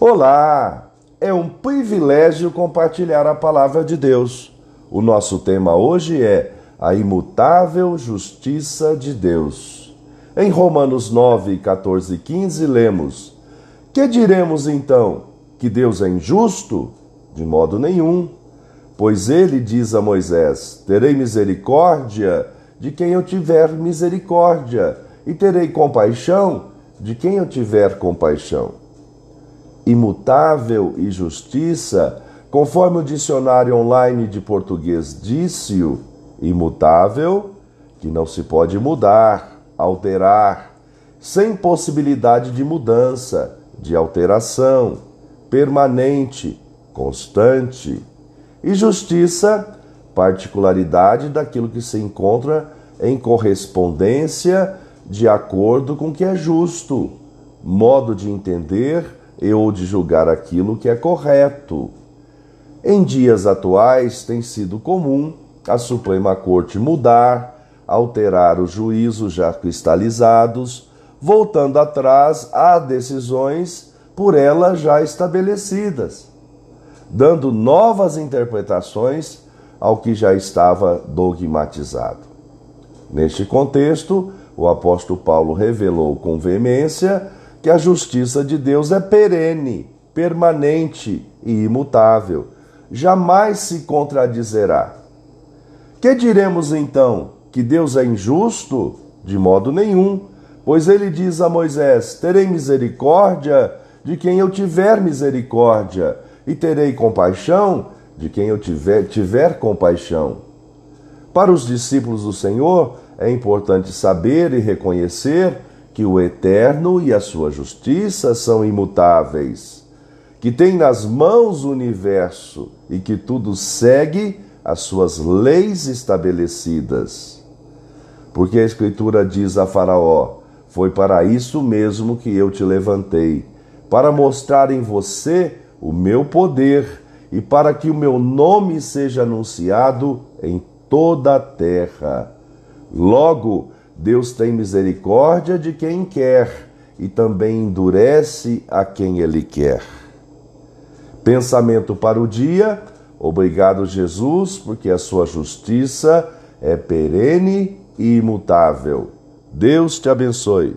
Olá! É um privilégio compartilhar a palavra de Deus. O nosso tema hoje é a imutável justiça de Deus. Em Romanos 9, 14 e 15, lemos: Que diremos então? Que Deus é injusto? De modo nenhum. Pois ele diz a Moisés: Terei misericórdia de quem eu tiver misericórdia, e terei compaixão de quem eu tiver compaixão imutável e justiça, conforme o dicionário online de português disse-o, imutável, que não se pode mudar, alterar, sem possibilidade de mudança, de alteração, permanente, constante. E justiça, particularidade daquilo que se encontra em correspondência de acordo com o que é justo, modo de entender e ou de julgar aquilo que é correto. Em dias atuais tem sido comum a Suprema Corte mudar, alterar os juízos já cristalizados, voltando atrás a decisões por ela já estabelecidas, dando novas interpretações ao que já estava dogmatizado. Neste contexto, o apóstolo Paulo revelou com veemência que a justiça de Deus é perene, permanente e imutável, jamais se contradizerá. Que diremos então? Que Deus é injusto? De modo nenhum, pois ele diz a Moisés: Terei misericórdia de quem eu tiver misericórdia, e terei compaixão de quem eu tiver, tiver compaixão. Para os discípulos do Senhor, é importante saber e reconhecer que o eterno e a sua justiça são imutáveis, que tem nas mãos o universo e que tudo segue as suas leis estabelecidas. Porque a Escritura diz a Faraó: Foi para isso mesmo que eu te levantei, para mostrar em você o meu poder e para que o meu nome seja anunciado em toda a terra. Logo, Deus tem misericórdia de quem quer e também endurece a quem ele quer. Pensamento para o dia. Obrigado, Jesus, porque a sua justiça é perene e imutável. Deus te abençoe.